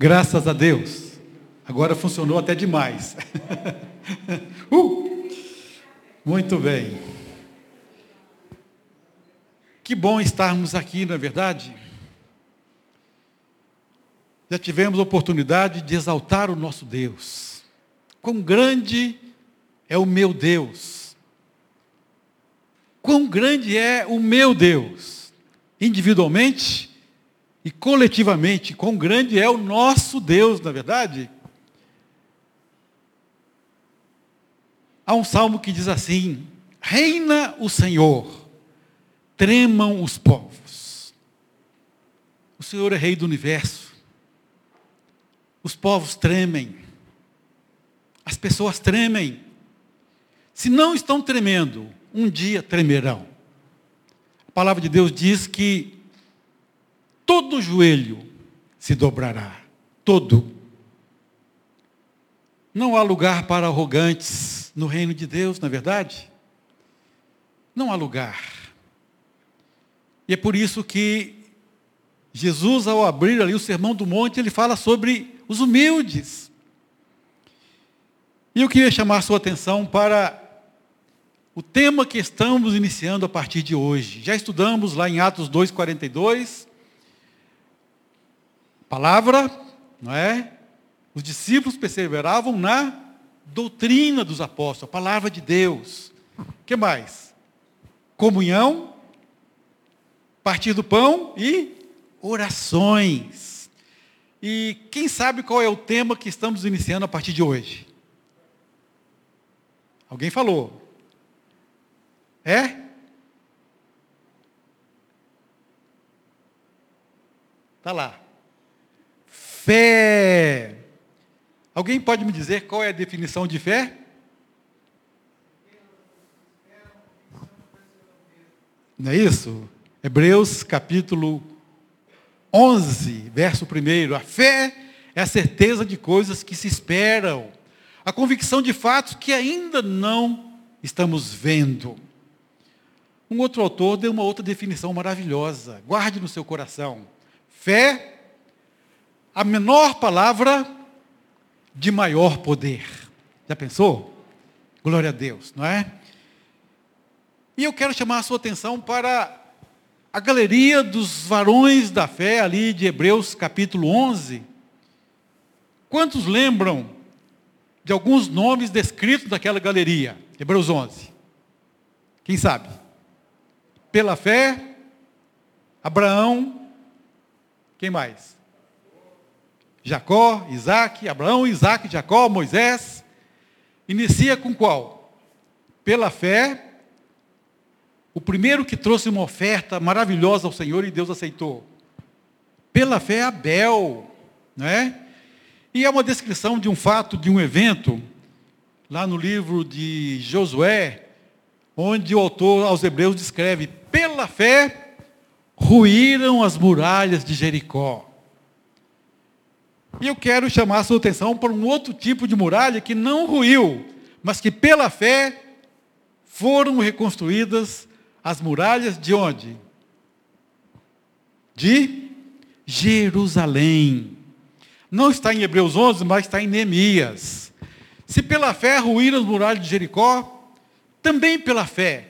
Graças a Deus. Agora funcionou até demais. uh! Muito bem. Que bom estarmos aqui, não é verdade? Já tivemos a oportunidade de exaltar o nosso Deus. Quão grande é o meu Deus. Quão grande é o meu Deus. Individualmente e coletivamente, quão grande é o nosso Deus, na é verdade? Há um salmo que diz assim: Reina o Senhor, tremam os povos. O Senhor é Rei do universo. Os povos tremem. As pessoas tremem. Se não estão tremendo, um dia tremerão. A palavra de Deus diz que todo joelho se dobrará. Todo. Não há lugar para arrogantes no reino de Deus, na é verdade? Não há lugar. E é por isso que Jesus, ao abrir ali o Sermão do Monte, ele fala sobre os humildes. E eu queria chamar sua atenção para o tema que estamos iniciando a partir de hoje. Já estudamos lá em Atos 2,42. Palavra, não é? Os discípulos perseveravam na doutrina dos apóstolos, a palavra de Deus. Que mais? Comunhão, partir do pão e orações. E quem sabe qual é o tema que estamos iniciando a partir de hoje? Alguém falou? É? Está lá. Fé. Alguém pode me dizer qual é a definição de fé? Não é isso? Hebreus capítulo 11, verso 1. A fé é a certeza de coisas que se esperam, a convicção de fatos que ainda não estamos vendo. Um outro autor deu uma outra definição maravilhosa. Guarde no seu coração. Fé, a menor palavra de maior poder. Já pensou? Glória a Deus, não é? E eu quero chamar a sua atenção para a galeria dos varões da fé ali de Hebreus capítulo 11. Quantos lembram de alguns nomes descritos daquela galeria? Hebreus 11. Quem sabe? Pela fé, Abraão, quem mais? Jacó, Isaac, Abraão, Isaac, Jacó, Moisés. Inicia com qual? Pela fé, o primeiro que trouxe uma oferta maravilhosa ao Senhor e Deus aceitou. Pela fé, Abel, não é? E é uma descrição de um fato, de um evento, lá no livro de Josué, onde o autor aos Hebreus descreve: pela fé ruíram as muralhas de Jericó. E eu quero chamar a sua atenção para um outro tipo de muralha que não ruiu, mas que pela fé foram reconstruídas as muralhas de onde? De Jerusalém. Não está em Hebreus 11, mas está em Neemias. Se pela fé ruíram as muralhas de Jericó, também pela fé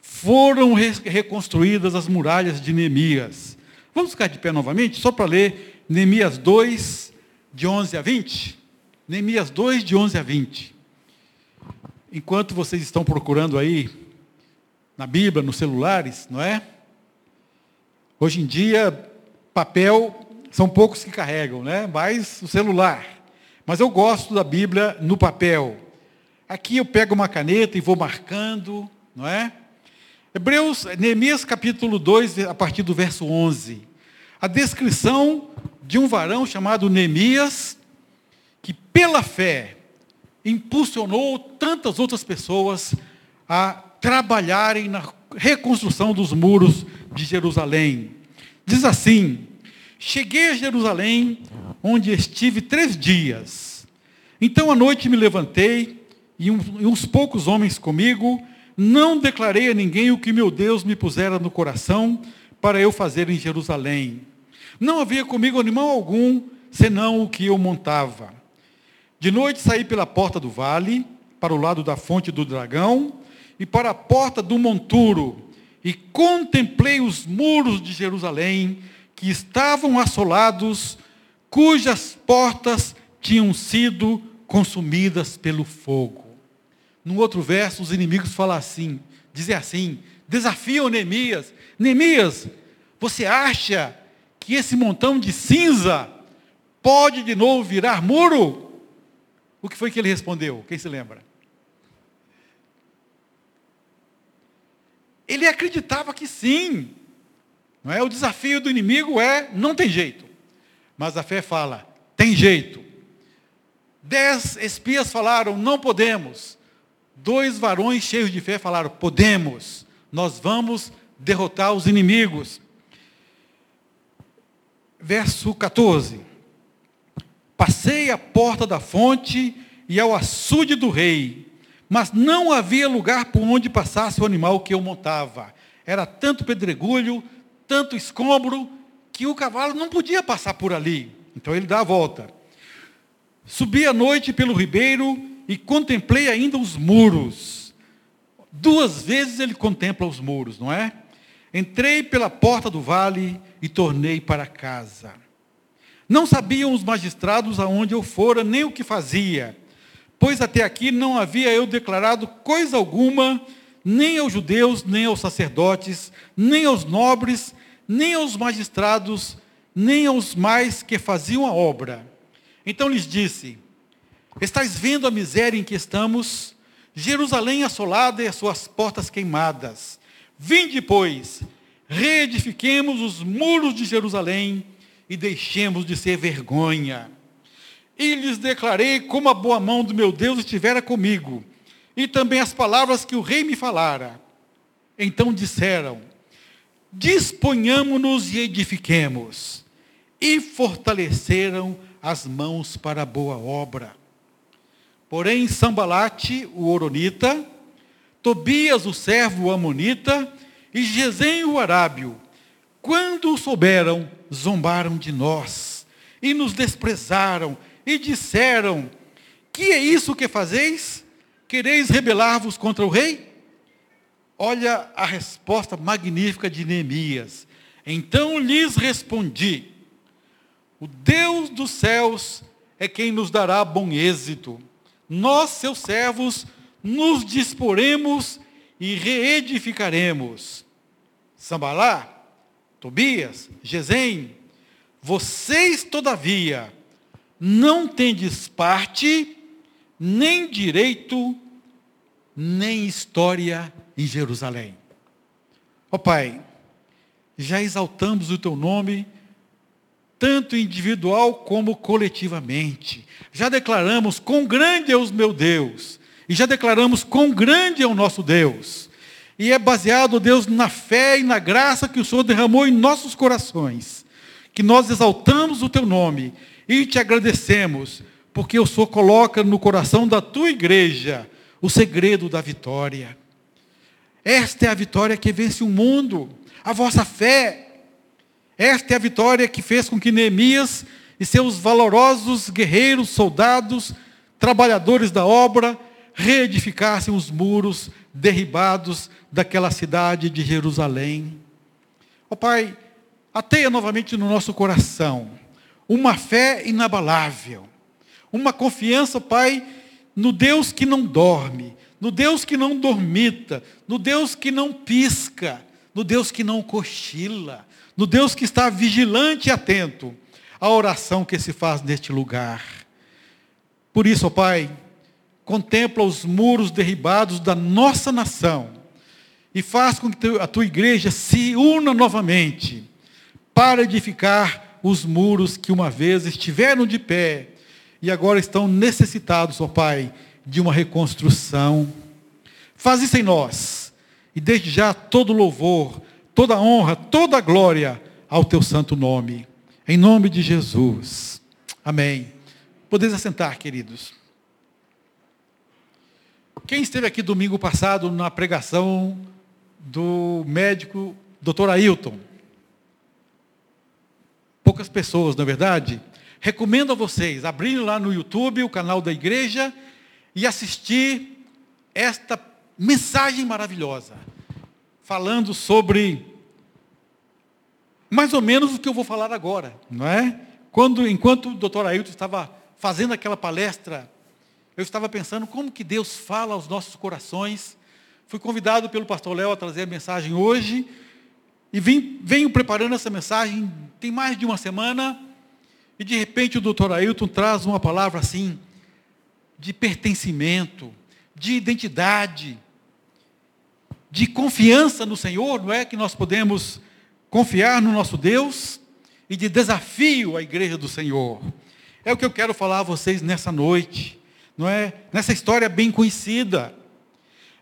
foram reconstruídas as muralhas de Neemias. Vamos ficar de pé novamente, só para ler Neemias 2, de 11 a 20. Neemias 2, de 11 a 20. Enquanto vocês estão procurando aí, na Bíblia, nos celulares, não é? Hoje em dia, papel, são poucos que carregam, né? Mas o celular. Mas eu gosto da Bíblia no papel. Aqui eu pego uma caneta e vou marcando, não é? Hebreus, Neemias capítulo 2, a partir do verso 11. A descrição de um varão chamado Neemias, que pela fé impulsionou tantas outras pessoas a trabalharem na reconstrução dos muros de Jerusalém. Diz assim: Cheguei a Jerusalém, onde estive três dias. Então à noite me levantei, e uns poucos homens comigo, não declarei a ninguém o que meu Deus me pusera no coração para eu fazer em Jerusalém. Não havia comigo animal algum, senão o que eu montava. De noite saí pela porta do vale, para o lado da fonte do dragão, e para a porta do monturo, e contemplei os muros de Jerusalém, que estavam assolados, cujas portas tinham sido consumidas pelo fogo. No outro verso, os inimigos falam assim, dizem assim, desafiam Neemias. Neemias, você acha que esse montão de cinza pode de novo virar muro? O que foi que ele respondeu? Quem se lembra? Ele acreditava que sim. Não é? O desafio do inimigo é não tem jeito. Mas a fé fala, tem jeito. Dez espias falaram, não podemos. Dois varões cheios de fé falaram, podemos. Nós vamos derrotar os inimigos. Verso 14. Passei a porta da fonte e ao açude do rei, mas não havia lugar por onde passasse o animal que eu montava. Era tanto pedregulho, tanto escombro, que o cavalo não podia passar por ali. Então ele dá a volta. Subi à noite pelo ribeiro e contemplei ainda os muros. Duas vezes ele contempla os muros, não é? Entrei pela porta do vale e tornei para casa. Não sabiam os magistrados aonde eu fora, nem o que fazia pois até aqui não havia eu declarado coisa alguma, nem aos judeus, nem aos sacerdotes, nem aos nobres, nem aos magistrados, nem aos mais que faziam a obra. Então lhes disse: Estais vendo a miséria em que estamos, Jerusalém assolada e as suas portas queimadas. Vinde, pois, reedifiquemos os muros de Jerusalém e deixemos de ser vergonha e lhes declarei como a boa mão do meu Deus estivera comigo, e também as palavras que o rei me falara. Então disseram: Disponhamo-nos e edifiquemos. E fortaleceram as mãos para a boa obra. Porém, Sambalate, o Oronita, Tobias, o servo Amonita, e Gesem, o Arábio, quando souberam, zombaram de nós e nos desprezaram e disseram: Que é isso que fazeis? Quereis rebelar-vos contra o rei? Olha a resposta magnífica de Neemias. Então lhes respondi: O Deus dos céus é quem nos dará bom êxito. Nós, seus servos, nos disporemos e reedificaremos. Sambalá, Tobias, Gesem, vocês, todavia, não tendes parte, nem direito, nem história em Jerusalém. Ó oh, Pai, já exaltamos o teu nome, tanto individual como coletivamente. Já declaramos quão grande é o meu Deus. E já declaramos quão grande é o nosso Deus. E é baseado, Deus, na fé e na graça que o Senhor derramou em nossos corações. Que nós exaltamos o teu nome e te agradecemos, porque o Senhor coloca no coração da tua igreja o segredo da vitória. Esta é a vitória que vence o mundo, a vossa fé. Esta é a vitória que fez com que Neemias e seus valorosos guerreiros, soldados, trabalhadores da obra, reedificassem os muros derribados daquela cidade de Jerusalém. Ó oh, Pai, ateia novamente no nosso coração uma fé inabalável, uma confiança, Pai, no Deus que não dorme, no Deus que não dormita, no Deus que não pisca, no Deus que não cochila, no Deus que está vigilante e atento à oração que se faz neste lugar. Por isso, ó Pai, contempla os muros derribados da nossa nação e faz com que a tua igreja se una novamente para edificar os muros que uma vez estiveram de pé e agora estão necessitados, ó Pai, de uma reconstrução. Faz isso em nós. E desde já todo louvor, toda honra, toda glória ao teu santo nome. Em nome de Jesus. Amém. Podeis assentar, queridos. Quem esteve aqui domingo passado na pregação do médico Dr. Ailton? poucas pessoas, na é verdade, recomendo a vocês abrirem lá no YouTube o canal da igreja e assistir esta mensagem maravilhosa, falando sobre mais ou menos o que eu vou falar agora, não é? Quando, enquanto o doutor Ailton estava fazendo aquela palestra, eu estava pensando como que Deus fala aos nossos corações. Fui convidado pelo pastor Léo a trazer a mensagem hoje e vim, venho preparando essa mensagem tem mais de uma semana e de repente o doutor Ailton traz uma palavra assim de pertencimento, de identidade, de confiança no Senhor, não é que nós podemos confiar no nosso Deus e de desafio à igreja do Senhor. É o que eu quero falar a vocês nessa noite, não é? Nessa história bem conhecida.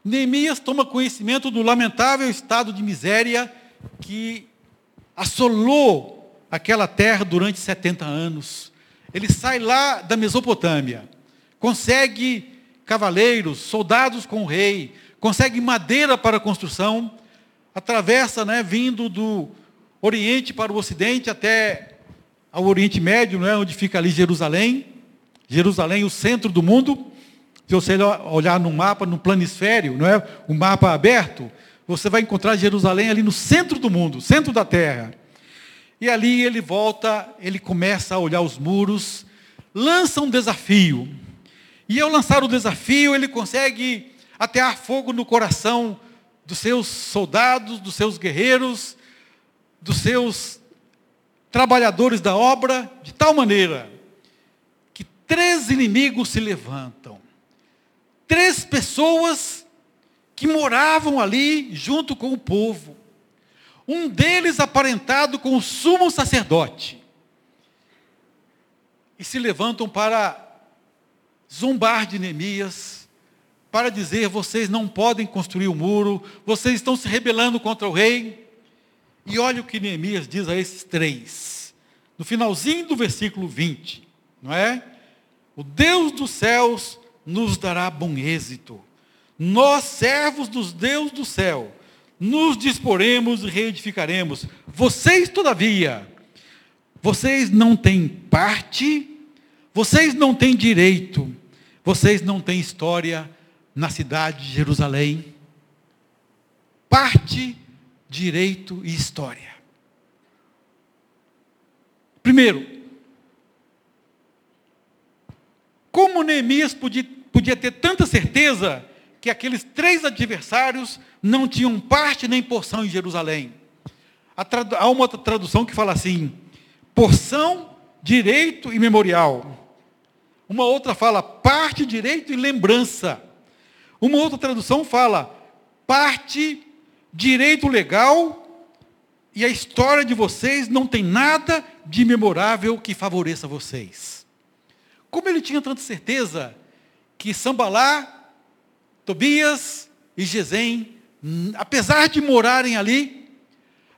Neemias toma conhecimento do lamentável estado de miséria que assolou aquela terra durante 70 anos. Ele sai lá da Mesopotâmia, consegue cavaleiros, soldados com o rei, consegue madeira para construção, atravessa, né, vindo do Oriente para o Ocidente até ao Oriente Médio, né, onde fica ali Jerusalém. Jerusalém, o centro do mundo. Se você olhar no mapa, no planisfério, não é? o mapa aberto, você vai encontrar Jerusalém ali no centro do mundo, centro da terra. E ali ele volta, ele começa a olhar os muros, lança um desafio. E ao lançar o desafio, ele consegue atear fogo no coração dos seus soldados, dos seus guerreiros, dos seus trabalhadores da obra, de tal maneira três inimigos se levantam. Três pessoas que moravam ali junto com o povo. Um deles aparentado com o sumo sacerdote. E se levantam para zombar de Neemias, para dizer: vocês não podem construir o muro, vocês estão se rebelando contra o rei. E olha o que Neemias diz a esses três, no finalzinho do versículo 20, não é? O Deus dos céus nos dará bom êxito. Nós, servos dos Deus do céu, nos disporemos e reedificaremos. Vocês, todavia, vocês não têm parte, vocês não têm direito, vocês não têm história na cidade de Jerusalém. Parte direito e história. Primeiro, como Neemias podia, podia ter tanta certeza que aqueles três adversários não tinham parte nem porção em Jerusalém? Há uma tradução que fala assim: porção, direito e memorial. Uma outra fala parte, direito e lembrança. Uma outra tradução fala parte, direito legal e a história de vocês não tem nada de memorável que favoreça vocês. Como ele tinha tanta certeza que Sambalá, Tobias e Gesem, apesar de morarem ali,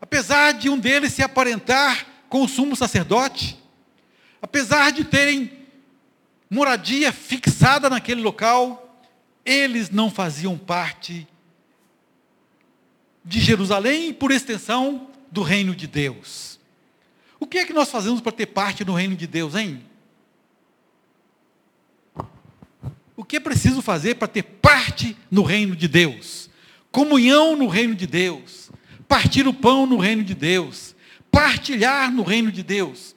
apesar de um deles se aparentar com o sumo sacerdote, apesar de terem moradia fixada naquele local, eles não faziam parte de Jerusalém e, por extensão, do reino de Deus. O que é que nós fazemos para ter parte no reino de Deus, hein? O que é preciso fazer para ter parte no reino de Deus? Comunhão no reino de Deus. Partir o pão no reino de Deus. Partilhar no reino de Deus.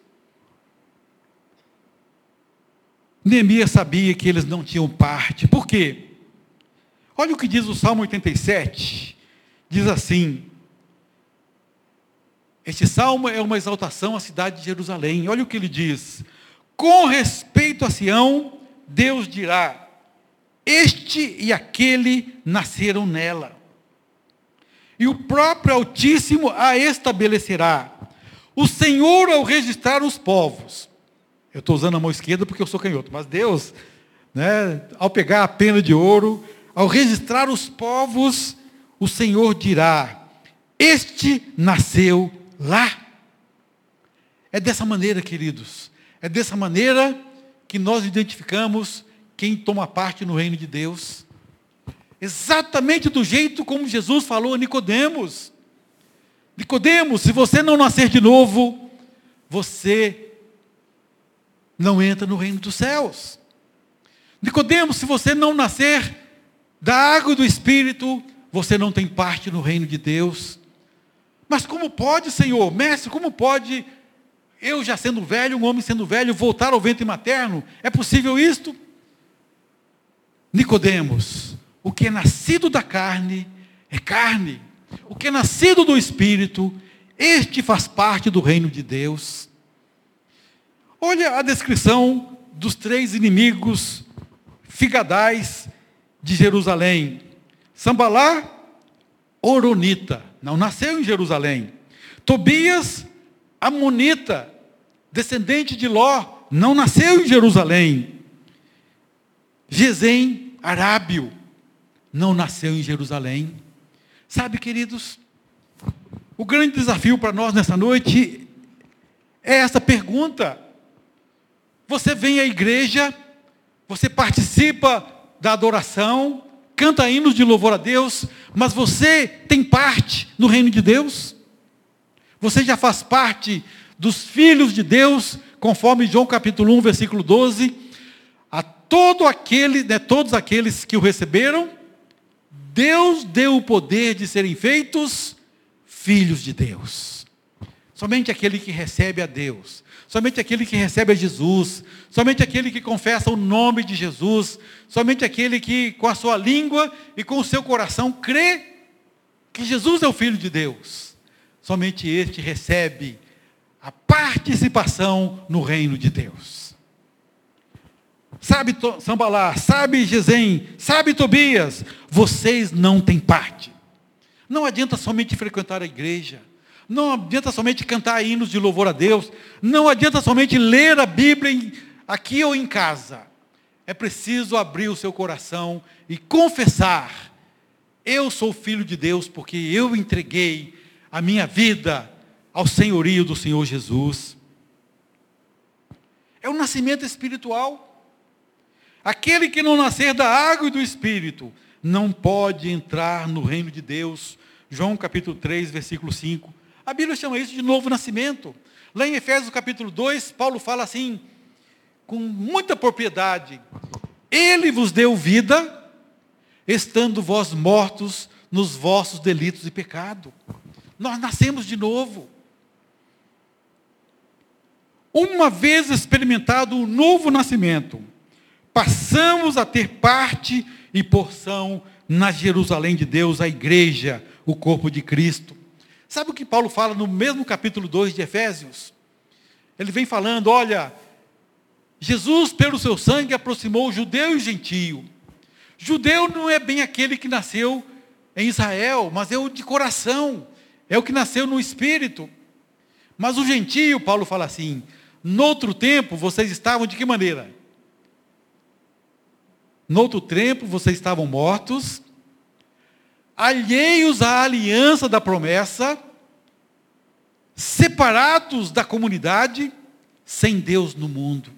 Neemias sabia que eles não tinham parte. Por quê? Olha o que diz o Salmo 87 diz assim: Este salmo é uma exaltação à cidade de Jerusalém. Olha o que ele diz: Com respeito a Sião, Deus dirá: Este e aquele nasceram nela. E o próprio Altíssimo a estabelecerá. O Senhor, ao registrar os povos, eu estou usando a mão esquerda porque eu sou canhoto, mas Deus, né, ao pegar a pena de ouro, ao registrar os povos, o Senhor dirá: Este nasceu lá. É dessa maneira, queridos, é dessa maneira que nós identificamos quem toma parte no reino de Deus. Exatamente do jeito como Jesus falou a Nicodemos. Nicodemos, se você não nascer de novo, você não entra no reino dos céus. Nicodemos, se você não nascer da água do Espírito, você não tem parte no reino de Deus. Mas como pode, Senhor, mestre, como pode eu já sendo velho, um homem sendo velho, voltar ao ventre materno? É possível isto? Nicodemos, o que é nascido da carne é carne. O que é nascido do espírito, este faz parte do reino de Deus. Olha a descrição dos três inimigos figadais de Jerusalém. Sambalá, Oronita, não nasceu em Jerusalém. Tobias, Amonita, descendente de Ló, não nasceu em Jerusalém. Gesem, Arábio, não nasceu em Jerusalém. Sabe, queridos, o grande desafio para nós nessa noite é essa pergunta. Você vem à igreja, você participa da adoração, canta hinos de louvor a Deus, mas você tem parte no reino de Deus? Você já faz parte dos filhos de Deus, conforme João capítulo 1, versículo 12, a todo aquele, né, todos aqueles que o receberam, Deus deu o poder de serem feitos filhos de Deus. Somente aquele que recebe a Deus, somente aquele que recebe a Jesus, somente aquele que confessa o nome de Jesus, somente aquele que com a sua língua e com o seu coração crê que Jesus é o Filho de Deus, somente este recebe a participação no reino de Deus. Sabe Sambalá, sabe Gesem, sabe Tobias, vocês não têm parte. Não adianta somente frequentar a igreja. Não adianta somente cantar hinos de louvor a Deus. Não adianta somente ler a Bíblia aqui ou em casa. É preciso abrir o seu coração e confessar: eu sou filho de Deus porque eu entreguei a minha vida ao senhorio do Senhor Jesus. É o nascimento espiritual. Aquele que não nascer da água e do espírito não pode entrar no reino de Deus. João capítulo 3, versículo 5. A Bíblia chama isso de novo nascimento. Lá em Efésios capítulo 2, Paulo fala assim, com muita propriedade: Ele vos deu vida, estando vós mortos nos vossos delitos e pecado. Nós nascemos de novo. Uma vez experimentado o novo nascimento, passamos a ter parte e porção na Jerusalém de Deus, a igreja, o corpo de Cristo. Sabe o que Paulo fala no mesmo capítulo 2 de Efésios? Ele vem falando, olha, Jesus, pelo seu sangue, aproximou judeu e gentio. Judeu não é bem aquele que nasceu em Israel, mas é o de coração, é o que nasceu no espírito. Mas o gentio, Paulo fala assim, Noutro tempo, vocês estavam de que maneira? Noutro tempo, vocês estavam mortos, alheios à aliança da promessa, separados da comunidade, sem Deus no mundo.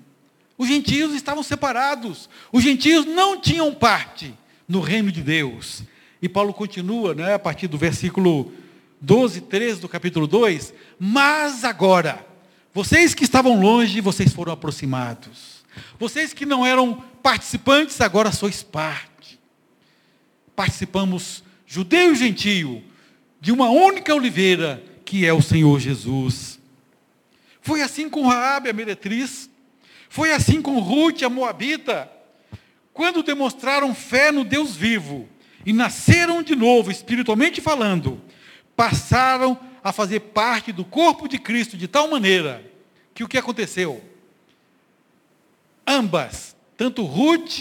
Os gentios estavam separados. Os gentios não tinham parte no reino de Deus. E Paulo continua, né, a partir do versículo 12, 13 do capítulo 2. Mas agora, vocês que estavam longe, vocês foram aproximados. Vocês que não eram participantes, agora sois parte. Participamos, judeu e gentio, de uma única oliveira, que é o Senhor Jesus. Foi assim com Raabe, a meretriz. Foi assim com Ruth, a moabita. Quando demonstraram fé no Deus vivo e nasceram de novo, espiritualmente falando, passaram a fazer parte do corpo de Cristo de tal maneira que o que aconteceu? Ambas, tanto Ruth,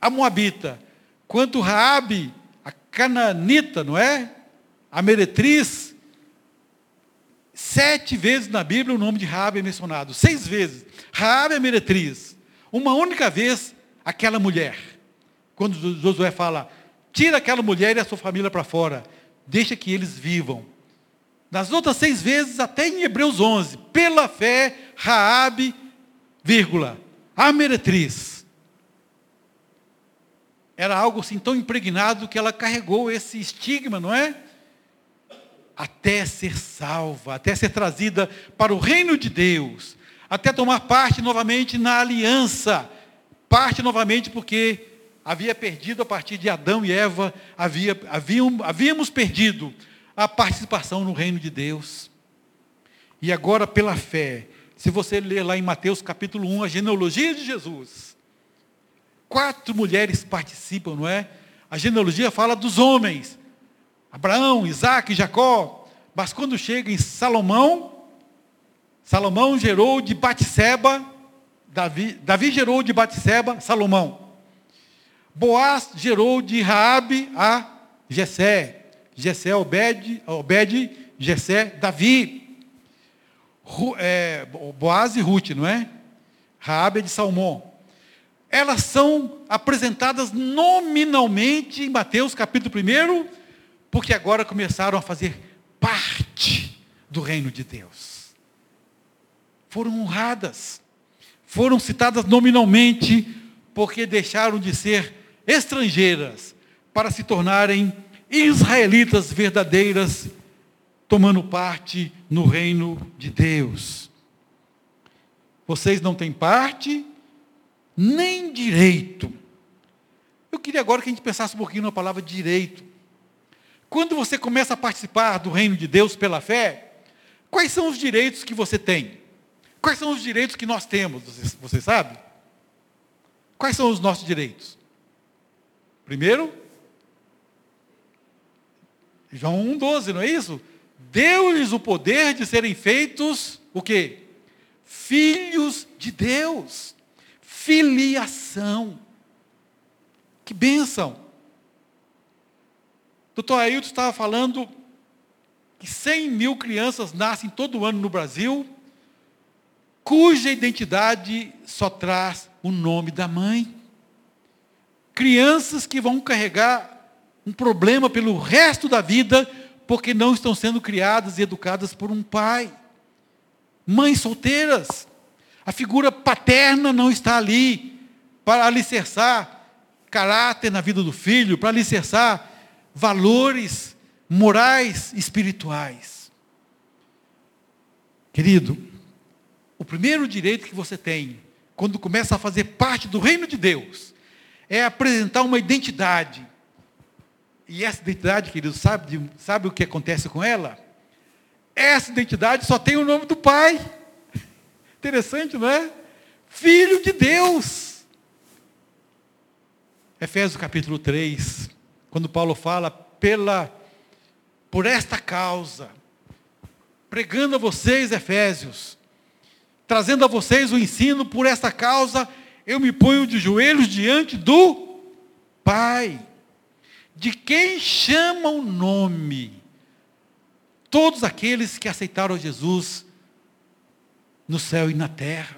a Moabita, quanto Raabe, a cananita, não é? A meretriz, sete vezes na Bíblia o nome de Raabe é mencionado, seis vezes. Raabe é meretriz. Uma única vez, aquela mulher. Quando Josué fala, tira aquela mulher e a sua família para fora, deixa que eles vivam. Nas outras seis vezes, até em Hebreus 11, pela fé, Raabe, vírgula, a meretriz. Era algo assim tão impregnado que ela carregou esse estigma, não é? Até ser salva, até ser trazida para o reino de Deus, até tomar parte novamente na aliança. Parte novamente porque havia perdido a partir de Adão e Eva, havia, haviam, havíamos perdido a participação no reino de Deus. E agora, pela fé, se você ler lá em Mateus capítulo 1, a genealogia de Jesus, quatro mulheres participam, não é? A genealogia fala dos homens, Abraão, Isaac, Jacó, mas quando chega em Salomão, Salomão gerou de Batseba, Davi, Davi gerou de Batseba, Salomão. Boaz gerou de Raabe a Jessé. Jessé, Obed, Obed, Jessé, Davi. É, Boaz e Ruth, não é? Raabe de Salmão. Elas são apresentadas nominalmente em Mateus capítulo 1, porque agora começaram a fazer parte do reino de Deus. Foram honradas, foram citadas nominalmente, porque deixaram de ser estrangeiras para se tornarem israelitas verdadeiras, tomando parte no reino de Deus. Vocês não têm parte, nem direito. Eu queria agora que a gente pensasse um pouquinho na palavra direito. Quando você começa a participar do reino de Deus pela fé, quais são os direitos que você tem? Quais são os direitos que nós temos? Você, você sabe? Quais são os nossos direitos? Primeiro, João 1,12, não é isso? Deu-lhes o poder de serem feitos o quê? Filhos de Deus. Filiação. Que bênção. Doutor Ailton estava falando que 100 mil crianças nascem todo ano no Brasil, cuja identidade só traz o nome da mãe. Crianças que vão carregar um problema pelo resto da vida, porque não estão sendo criadas e educadas por um pai. Mães solteiras, a figura paterna não está ali para alicerçar caráter na vida do filho, para alicerçar valores morais, espirituais. Querido, o primeiro direito que você tem, quando começa a fazer parte do reino de Deus, é apresentar uma identidade. E essa identidade, querido, sabe, sabe o que acontece com ela? Essa identidade só tem o nome do Pai. Interessante, não é? Filho de Deus. Efésios capítulo 3, quando Paulo fala pela por esta causa, pregando a vocês, Efésios, trazendo a vocês o ensino por esta causa, eu me ponho de joelhos diante do Pai, de quem chama o nome todos aqueles que aceitaram Jesus no céu e na terra.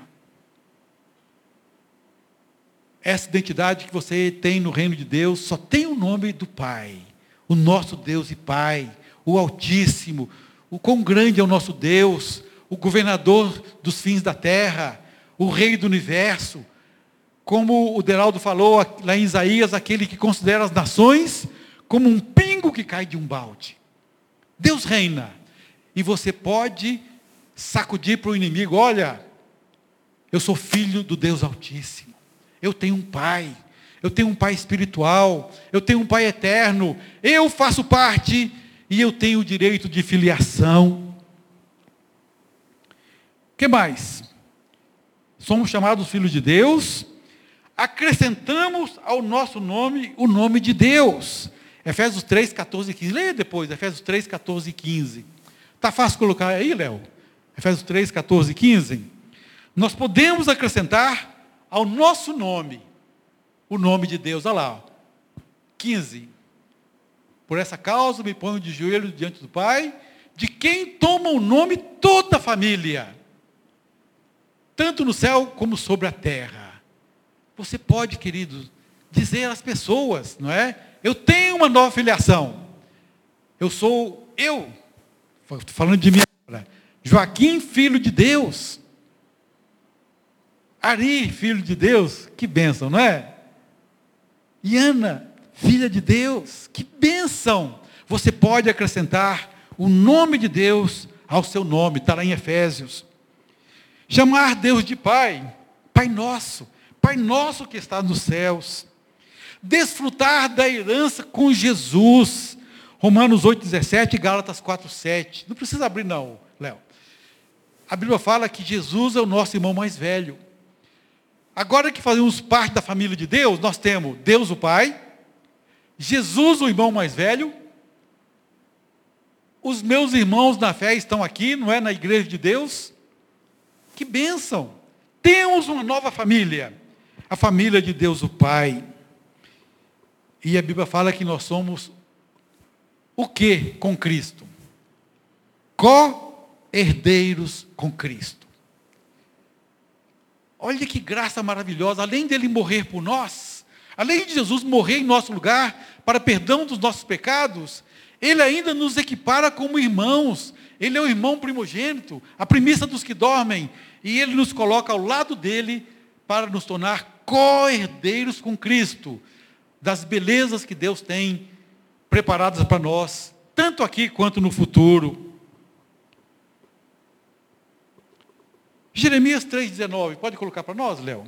Essa identidade que você tem no reino de Deus só tem o nome do Pai, o nosso Deus e Pai, o Altíssimo, o quão grande é o nosso Deus, o governador dos fins da terra, o Rei do universo. Como o Deraldo falou lá em Isaías, aquele que considera as nações como um pingo que cai de um balde. Deus reina. E você pode sacudir para o inimigo: olha, eu sou filho do Deus Altíssimo. Eu tenho um pai. Eu tenho um pai espiritual. Eu tenho um pai eterno. Eu faço parte e eu tenho o direito de filiação. O que mais? Somos chamados filhos de Deus. Acrescentamos ao nosso nome o nome de Deus. Efésios 3, 14 e 15. Leia depois, Efésios 3, 14 e 15. Está fácil colocar aí, Léo? Efésios 3, 14 e 15. Nós podemos acrescentar ao nosso nome, o nome de Deus. Olha lá, 15. Por essa causa me ponho de joelho diante do Pai, de quem toma o nome toda a família, tanto no céu como sobre a terra. Você pode, querido, dizer às pessoas, não é? Eu tenho uma nova filiação. Eu sou eu, falando de mim agora, Joaquim, filho de Deus. Ari, filho de Deus, que bênção, não é? E Ana, filha de Deus, que bênção! Você pode acrescentar o nome de Deus ao seu nome, está lá em Efésios. Chamar Deus de Pai, Pai nosso, Pai nosso que está nos céus. Desfrutar da herança com Jesus. Romanos 8,17 e Gálatas 4,7. Não precisa abrir, não, Léo. A Bíblia fala que Jesus é o nosso irmão mais velho. Agora que fazemos parte da família de Deus, nós temos Deus o Pai, Jesus o irmão mais velho, os meus irmãos na fé estão aqui, não é na igreja de Deus? Que bênção! Temos uma nova família, a família de Deus o Pai. E a Bíblia fala que nós somos o que com Cristo? Co-herdeiros com Cristo. Olha que graça maravilhosa, além dele morrer por nós, além de Jesus morrer em nosso lugar para perdão dos nossos pecados, ele ainda nos equipara como irmãos. Ele é o irmão primogênito, a primícia dos que dormem. E ele nos coloca ao lado dele para nos tornar co-herdeiros com Cristo, das belezas que Deus tem preparadas para nós, tanto aqui quanto no futuro. Jeremias 3,19, pode colocar para nós, Léo?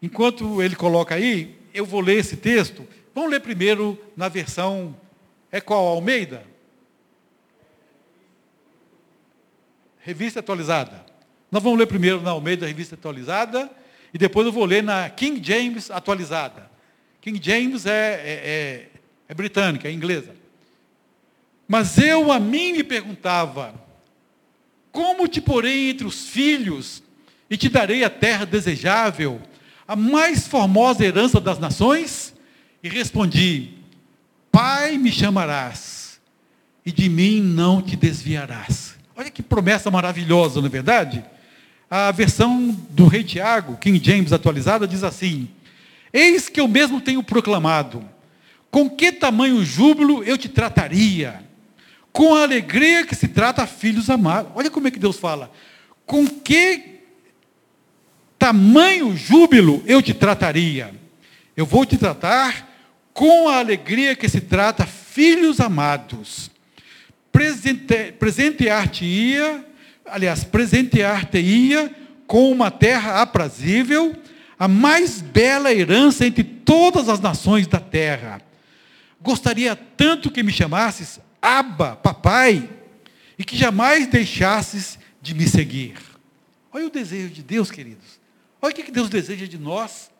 Enquanto ele coloca aí, eu vou ler esse texto. Vamos ler primeiro na versão é qual? Almeida? Revista atualizada. Nós vamos ler primeiro na Almeida, revista atualizada, e depois eu vou ler na King James atualizada. King James é, é, é, é britânica, é inglesa. Mas eu a mim me perguntava: como te porei entre os filhos e te darei a terra desejável, a mais formosa herança das nações? E respondi: Pai me chamarás, e de mim não te desviarás. Olha que promessa maravilhosa, não é verdade? A versão do rei Tiago, King James atualizada, diz assim: Eis que eu mesmo tenho proclamado, com que tamanho júbilo eu te trataria, com a alegria que se trata filhos amados. Olha como é que Deus fala. Com que tamanho júbilo eu te trataria? Eu vou te tratar com a alegria que se trata, filhos amados. Presente, presentear-te-ia, aliás, presentear-te-ia com uma terra aprazível, a mais bela herança entre todas as nações da terra. Gostaria tanto que me chamasses Abba, papai, e que jamais deixasses de me seguir. Olha o desejo de Deus, queridos. Olha o que Deus deseja de nós.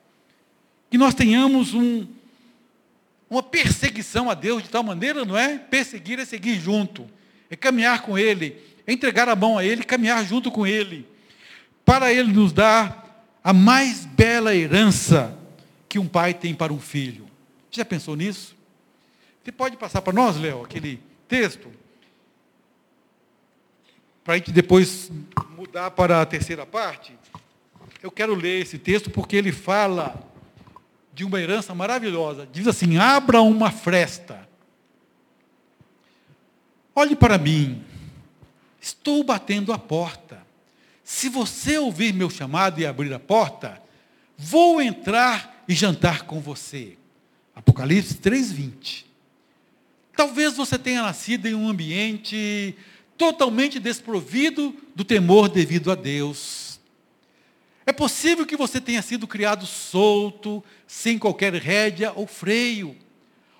Que nós tenhamos um, uma perseguição a Deus de tal maneira, não é? Perseguir é seguir junto, é caminhar com Ele, entregar a mão a Ele, caminhar junto com Ele, para Ele nos dar a mais bela herança que um pai tem para um filho. Já pensou nisso? Você pode passar para nós, Léo, aquele texto? Para a gente depois mudar para a terceira parte. Eu quero ler esse texto porque ele fala de uma herança maravilhosa. Diz assim: abra uma fresta. Olhe para mim. Estou batendo a porta. Se você ouvir meu chamado e abrir a porta, vou entrar e jantar com você. Apocalipse 3:20. Talvez você tenha nascido em um ambiente totalmente desprovido do temor devido a Deus é possível que você tenha sido criado solto, sem qualquer rédea ou freio,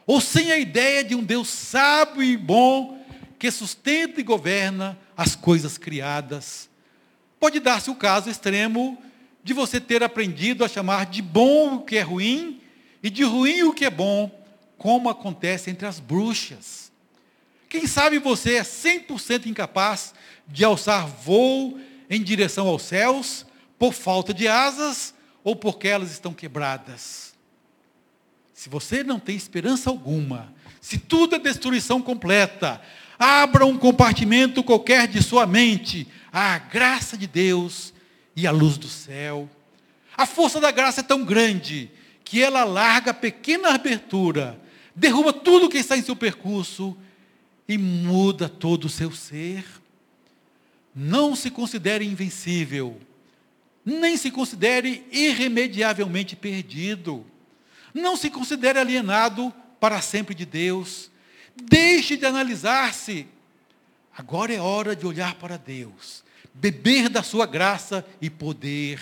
ou sem a ideia de um Deus sábio e bom que sustenta e governa as coisas criadas. Pode dar-se o caso extremo de você ter aprendido a chamar de bom o que é ruim e de ruim o que é bom, como acontece entre as bruxas. Quem sabe você é 100% incapaz de alçar voo em direção aos céus por falta de asas ou porque elas estão quebradas. Se você não tem esperança alguma, se tudo é destruição completa, abra um compartimento qualquer de sua mente à graça de Deus e à luz do céu. A força da graça é tão grande que ela larga a pequena abertura, derruba tudo que está em seu percurso e muda todo o seu ser. Não se considere invencível nem se considere irremediavelmente perdido. Não se considere alienado para sempre de Deus. Deixe de analisar-se. Agora é hora de olhar para Deus. beber da sua graça e poder.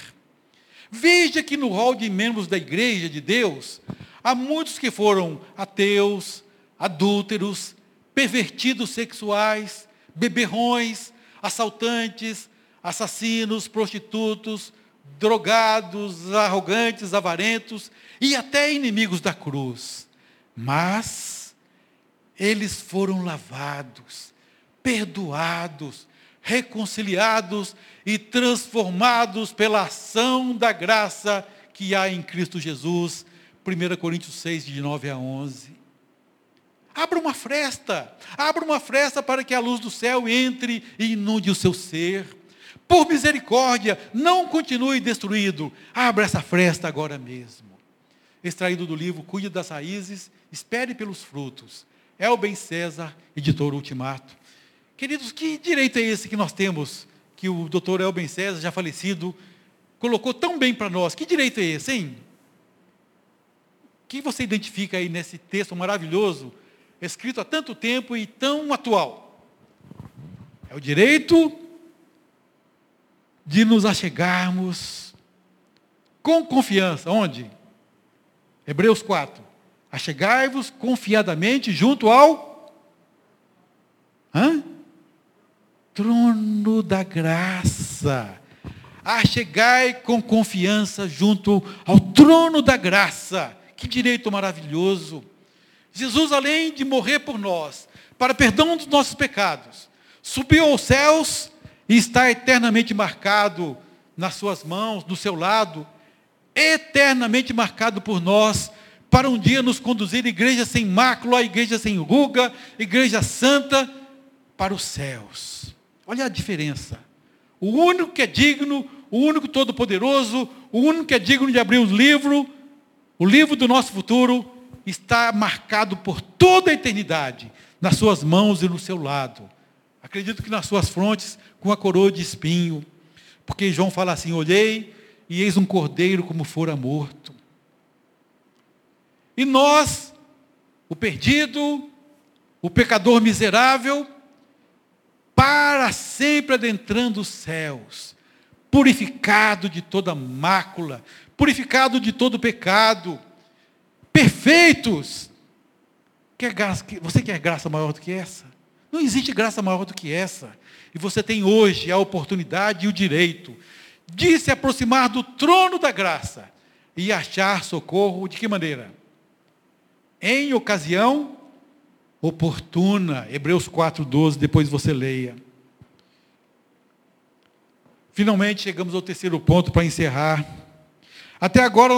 Veja que no rol de membros da igreja de Deus, há muitos que foram ateus, adúlteros, pervertidos sexuais, beberrões, assaltantes, assassinos, prostitutos, drogados, arrogantes, avarentos e até inimigos da cruz. Mas eles foram lavados, perdoados, reconciliados e transformados pela ação da graça que há em Cristo Jesus. 1 Coríntios 6, de 9 a 11. Abra uma fresta, abra uma fresta para que a luz do céu entre e inunde o seu ser. Por misericórdia, não continue destruído. Abra essa fresta agora mesmo. Extraído do livro Cuide das Raízes, Espere pelos Frutos. Elben César, editor Ultimato. Queridos, que direito é esse que nós temos, que o doutor Elben César, já falecido, colocou tão bem para nós? Que direito é esse, hein? O que você identifica aí nesse texto maravilhoso escrito há tanto tempo e tão atual. É o direito de nos achegarmos com confiança. Onde? Hebreus 4. Achegai-vos confiadamente junto ao hã? trono da graça. Achegai com confiança junto ao trono da graça. Que direito maravilhoso. Jesus, além de morrer por nós, para perdão dos nossos pecados, subiu aos céus e está eternamente marcado nas suas mãos, do seu lado, eternamente marcado por nós, para um dia nos conduzir igreja sem mácula, igreja sem ruga, igreja santa, para os céus. Olha a diferença. O único que é digno, o único todo-poderoso, o único que é digno de abrir o livro, o livro do nosso futuro, está marcado por toda a eternidade, nas suas mãos e no seu lado. Acredito que nas suas frontes, com a coroa de espinho. Porque João fala assim: Olhei e eis um cordeiro como fora morto. E nós, o perdido, o pecador miserável, para sempre adentrando os céus, purificado de toda mácula, purificado de todo pecado, perfeitos. Quer graça, você quer graça maior do que essa? Não existe graça maior do que essa. E você tem hoje a oportunidade e o direito de se aproximar do trono da graça e achar socorro de que maneira? Em ocasião oportuna. Hebreus 4:12, depois você leia. Finalmente chegamos ao terceiro ponto para encerrar. Até agora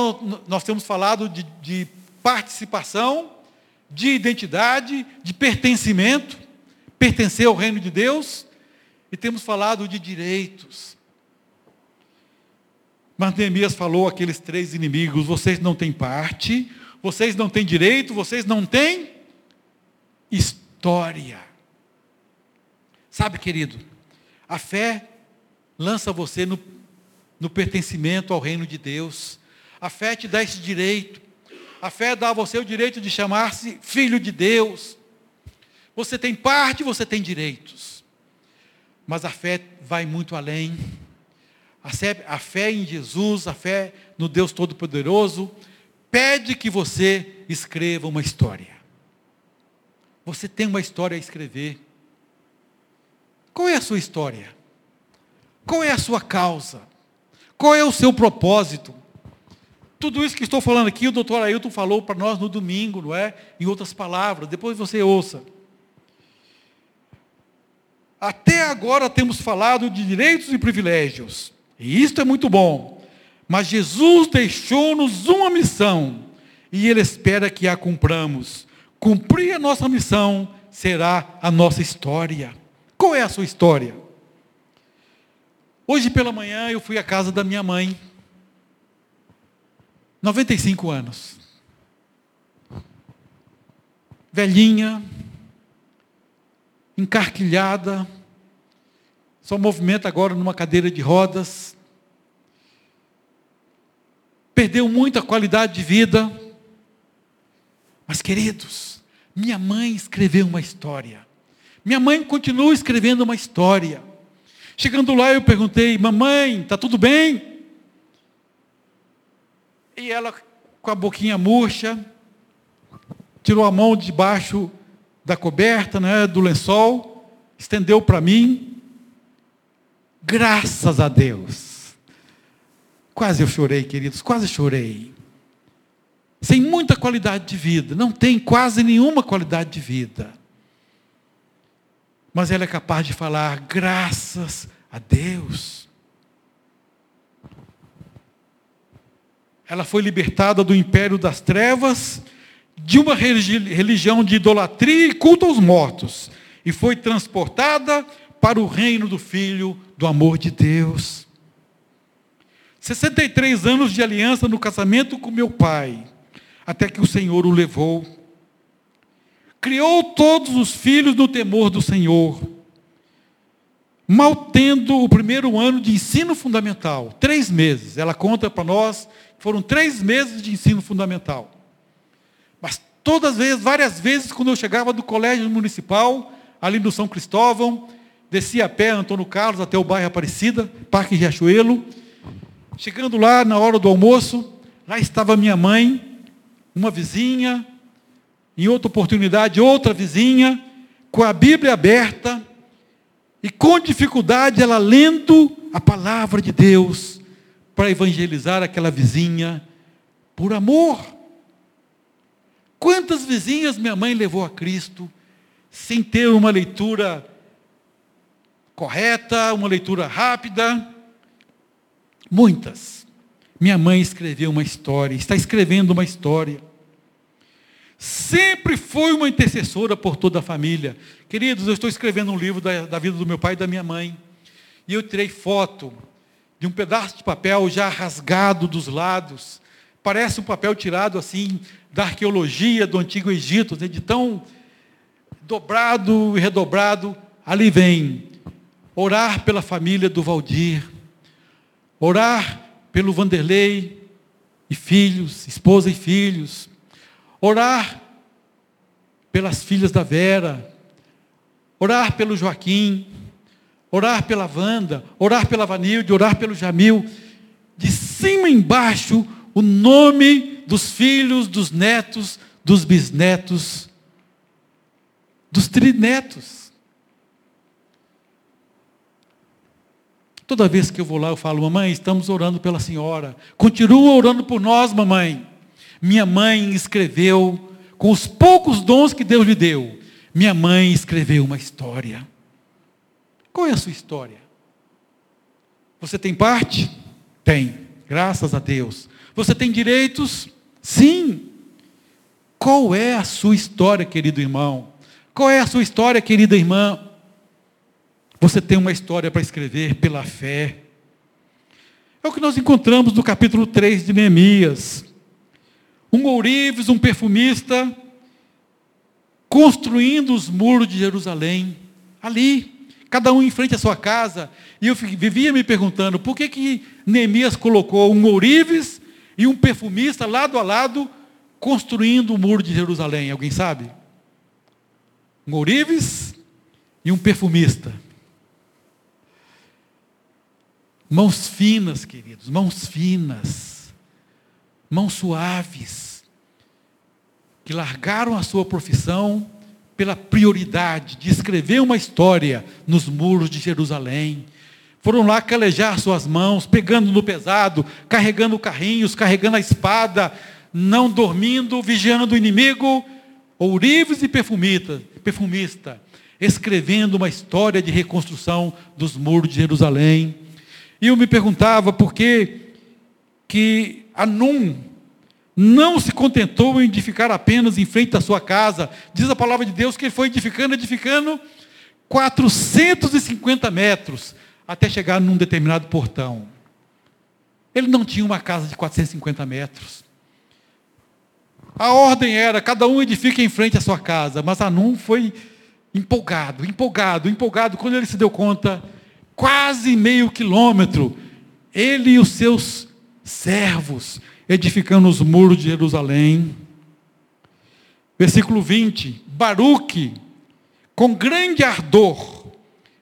nós temos falado de, de participação, de identidade, de pertencimento, pertencer ao reino de Deus, e temos falado de direitos. Mas Neemias falou aqueles três inimigos: vocês não têm parte, vocês não têm direito, vocês não têm história. Sabe, querido, a fé lança você no, no pertencimento ao reino de Deus. A fé te dá esse direito. A fé dá a você o direito de chamar-se filho de Deus. Você tem parte, você tem direitos. Mas a fé vai muito além. A fé, a fé em Jesus, a fé no Deus Todo-Poderoso, pede que você escreva uma história. Você tem uma história a escrever. Qual é a sua história? Qual é a sua causa? Qual é o seu propósito? Tudo isso que estou falando aqui, o doutor Ailton falou para nós no domingo, não é? Em outras palavras, depois você ouça. Até agora temos falado de direitos e privilégios, e isso é muito bom. Mas Jesus deixou-nos uma missão, e Ele espera que a cumpramos. Cumprir a nossa missão será a nossa história. Qual é a sua história? Hoje pela manhã eu fui à casa da minha mãe. 95 anos. Velhinha, encarquilhada, só movimenta agora numa cadeira de rodas. Perdeu muita qualidade de vida. Mas, queridos, minha mãe escreveu uma história. Minha mãe continua escrevendo uma história. Chegando lá, eu perguntei, mamãe, está tudo bem? E ela, com a boquinha murcha, tirou a mão debaixo da coberta, né, do lençol, estendeu para mim. Graças a Deus. Quase eu chorei, queridos, quase chorei. Sem muita qualidade de vida, não tem quase nenhuma qualidade de vida. Mas ela é capaz de falar, graças a Deus. Ela foi libertada do império das trevas, de uma religião de idolatria e culto aos mortos, e foi transportada para o reino do Filho do amor de Deus. 63 anos de aliança no casamento com meu pai, até que o Senhor o levou. Criou todos os filhos no temor do Senhor. Mal tendo o primeiro ano de ensino fundamental, três meses, ela conta para nós, foram três meses de ensino fundamental. Mas todas as vezes, várias vezes, quando eu chegava do colégio municipal, ali no São Cristóvão, descia a pé Antônio Carlos até o bairro Aparecida, Parque Riachuelo. Chegando lá na hora do almoço, lá estava minha mãe, uma vizinha, em outra oportunidade, outra vizinha, com a Bíblia aberta, e com dificuldade ela lendo a palavra de Deus para evangelizar aquela vizinha por amor. Quantas vizinhas minha mãe levou a Cristo sem ter uma leitura correta, uma leitura rápida. Muitas. Minha mãe escreveu uma história, está escrevendo uma história. Sempre foi uma intercessora por toda a família. Queridos, eu estou escrevendo um livro da, da vida do meu pai e da minha mãe. E eu tirei foto de um pedaço de papel já rasgado dos lados. Parece um papel tirado assim da arqueologia do Antigo Egito, né, de tão dobrado e redobrado. Ali vem orar pela família do Valdir, orar pelo Vanderlei e filhos, esposa e filhos, orar pelas filhas da Vera, orar pelo Joaquim, orar pela Wanda, orar pela Vanilde, orar pelo Jamil, de cima embaixo o nome dos filhos, dos netos, dos bisnetos, dos trinetos. Toda vez que eu vou lá, eu falo, mamãe, estamos orando pela senhora. Continua orando por nós, mamãe. Minha mãe escreveu, com os poucos dons que Deus lhe deu, minha mãe escreveu uma história. Qual é a sua história? Você tem parte? Tem, graças a Deus. Você tem direitos? Sim. Qual é a sua história, querido irmão? Qual é a sua história, querida irmã? Você tem uma história para escrever pela fé. É o que nós encontramos no capítulo 3 de Neemias. Um ourives, um perfumista, construindo os muros de Jerusalém, ali, cada um em frente à sua casa. E eu vivia me perguntando, por que, que Neemias colocou um ourives e um perfumista lado a lado, construindo o muro de Jerusalém? Alguém sabe? Um ourives e um perfumista. Mãos finas, queridos, mãos finas, mãos suaves, que largaram a sua profissão pela prioridade de escrever uma história nos muros de Jerusalém. Foram lá calejar suas mãos, pegando no pesado, carregando carrinhos, carregando a espada, não dormindo, vigiando o inimigo, ourives e perfumista, perfumista, escrevendo uma história de reconstrução dos muros de Jerusalém e eu me perguntava por que, que Anum não se contentou em edificar apenas em frente da sua casa. Diz a palavra de Deus que ele foi edificando, edificando 450 metros até chegar num determinado portão. Ele não tinha uma casa de 450 metros. A ordem era, cada um edifica em frente à sua casa, mas Anum foi empolgado, empolgado, empolgado. Quando ele se deu conta, quase meio quilômetro, ele e os seus servos edificando os muros de Jerusalém. Versículo 20: Baruque, com grande ardor,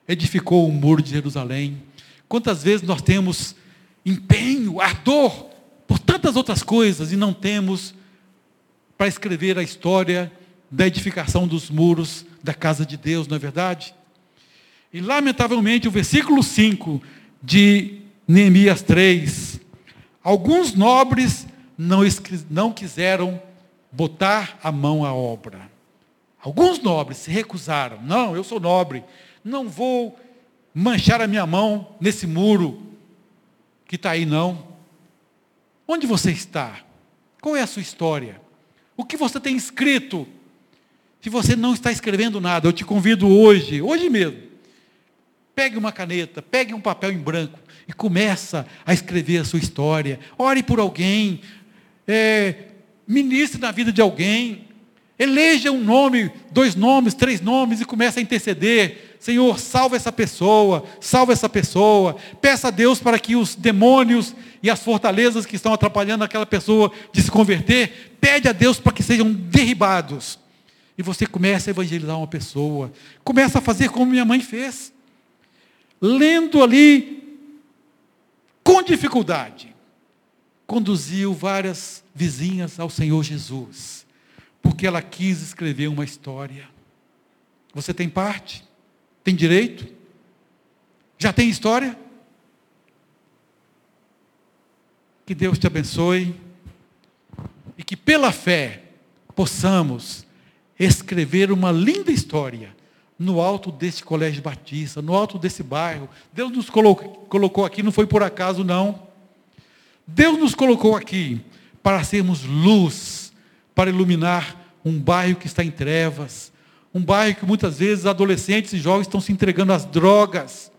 edificou o muro de Jerusalém. Quantas vezes nós temos empenho, ardor por tantas outras coisas e não temos para escrever a história da edificação dos muros da casa de Deus, não é verdade? E lamentavelmente o versículo 5 de Neemias 3, alguns nobres não, não quiseram botar a mão à obra. Alguns nobres se recusaram. Não, eu sou nobre, não vou manchar a minha mão nesse muro que está aí, não. Onde você está? Qual é a sua história? O que você tem escrito? Se você não está escrevendo nada, eu te convido hoje, hoje mesmo, pegue uma caneta, pegue um papel em branco e começa a escrever a sua história. Ore por alguém, é, ministre na vida de alguém, eleja um nome, dois nomes, três nomes e comece a interceder. Senhor, salva essa pessoa, salva essa pessoa. Peça a Deus para que os demônios e as fortalezas que estão atrapalhando aquela pessoa de se converter, pede a Deus para que sejam derribados. E você começa a evangelizar uma pessoa. Começa a fazer como minha mãe fez. Lendo ali, com dificuldade, conduziu várias vizinhas ao Senhor Jesus. Porque ela quis escrever uma história. Você tem parte? Tem direito? Já tem história? Que Deus te abençoe e que pela fé possamos escrever uma linda história no alto deste colégio batista, no alto desse bairro. Deus nos colocou aqui, não foi por acaso, não. Deus nos colocou aqui para sermos luz, para iluminar um bairro que está em trevas, um bairro que muitas vezes adolescentes e jovens estão se entregando às drogas.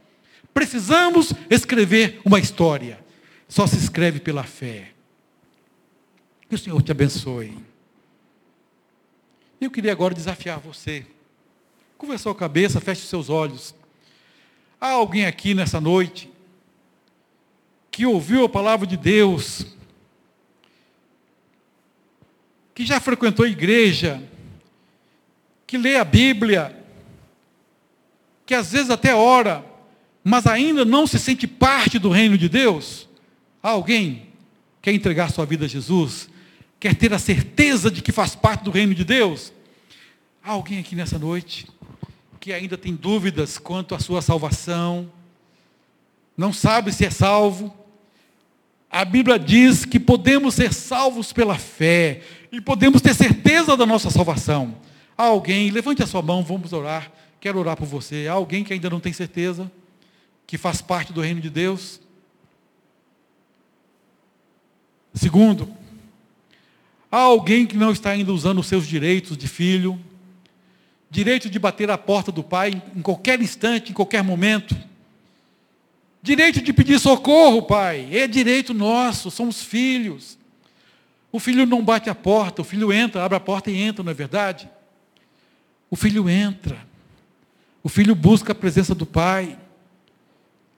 Precisamos escrever uma história. Só se escreve pela fé. Que o Senhor te abençoe. Eu queria agora desafiar você. Curva sua cabeça, feche seus olhos. Há alguém aqui nessa noite que ouviu a palavra de Deus, que já frequentou a igreja, que lê a Bíblia, que às vezes até ora, mas ainda não se sente parte do reino de Deus? Há alguém que quer entregar sua vida a Jesus? Quer ter a certeza de que faz parte do reino de Deus? Há alguém aqui nessa noite que ainda tem dúvidas quanto à sua salvação, não sabe se é salvo. A Bíblia diz que podemos ser salvos pela fé e podemos ter certeza da nossa salvação. Há alguém, levante a sua mão, vamos orar. Quero orar por você. Há alguém que ainda não tem certeza, que faz parte do reino de Deus? Segundo, há alguém que não está ainda usando os seus direitos de filho, direito de bater a porta do pai em qualquer instante, em qualquer momento. Direito de pedir socorro, pai. É direito nosso, somos filhos. O filho não bate a porta, o filho entra, abre a porta e entra, não é verdade? O filho entra. O filho busca a presença do pai.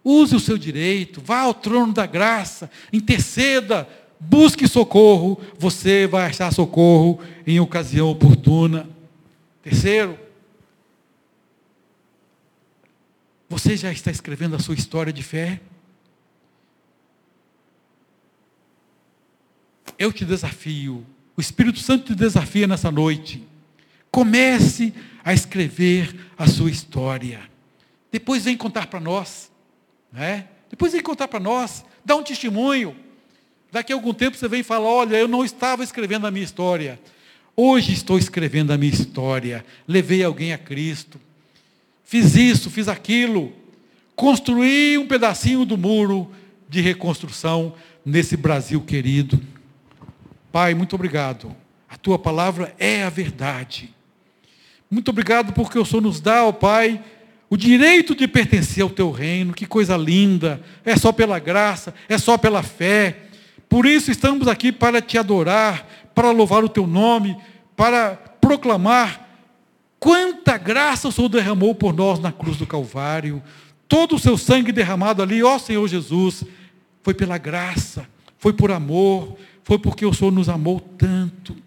Use o seu direito, vá ao trono da graça, interceda, busque socorro, você vai achar socorro em ocasião oportuna. Terceiro, Você já está escrevendo a sua história de fé? Eu te desafio, o Espírito Santo te desafia nessa noite. Comece a escrever a sua história. Depois vem contar para nós. Né? Depois vem contar para nós. Dá um testemunho. Daqui a algum tempo você vem e fala: Olha, eu não estava escrevendo a minha história. Hoje estou escrevendo a minha história. Levei alguém a Cristo fiz isso, fiz aquilo, construí um pedacinho do muro de reconstrução nesse Brasil querido. Pai, muito obrigado. A tua palavra é a verdade. Muito obrigado porque o Senhor nos dá, ó Pai, o direito de pertencer ao teu reino. Que coisa linda! É só pela graça, é só pela fé. Por isso estamos aqui para te adorar, para louvar o teu nome, para proclamar Quanta graça o Senhor derramou por nós na cruz do Calvário. Todo o seu sangue derramado ali, ó Senhor Jesus, foi pela graça, foi por amor, foi porque o Senhor nos amou tanto.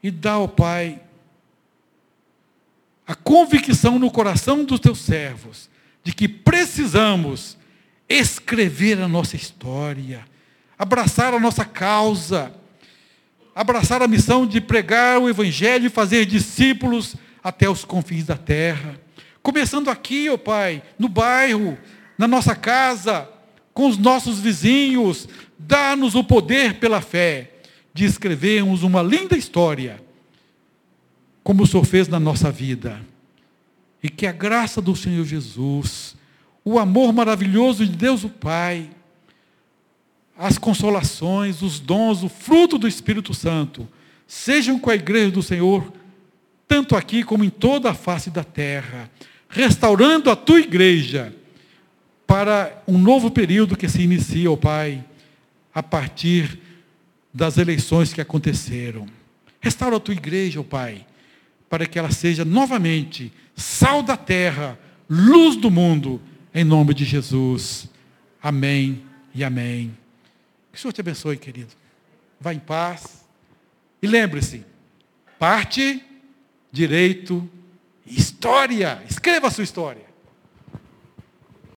E dá ao Pai a convicção no coração dos teus servos de que precisamos escrever a nossa história, abraçar a nossa causa, abraçar a missão de pregar o Evangelho e fazer discípulos até os confins da terra. Começando aqui, ó oh Pai, no bairro, na nossa casa, com os nossos vizinhos, dá-nos o poder pela fé de escrevermos uma linda história, como o Senhor fez na nossa vida. E que a graça do Senhor Jesus, o amor maravilhoso de Deus o Pai, as consolações, os dons, o fruto do Espírito Santo, sejam com a igreja do Senhor, tanto aqui como em toda a face da terra, restaurando a tua igreja para um novo período que se inicia, ó Pai, a partir das eleições que aconteceram. Restaura a tua igreja, ó Pai, para que ela seja novamente sal da terra, luz do mundo, em nome de Jesus. Amém e amém. Que o Senhor te abençoe, querido. Vá em paz. E lembre-se, parte, direito, história. Escreva a sua história.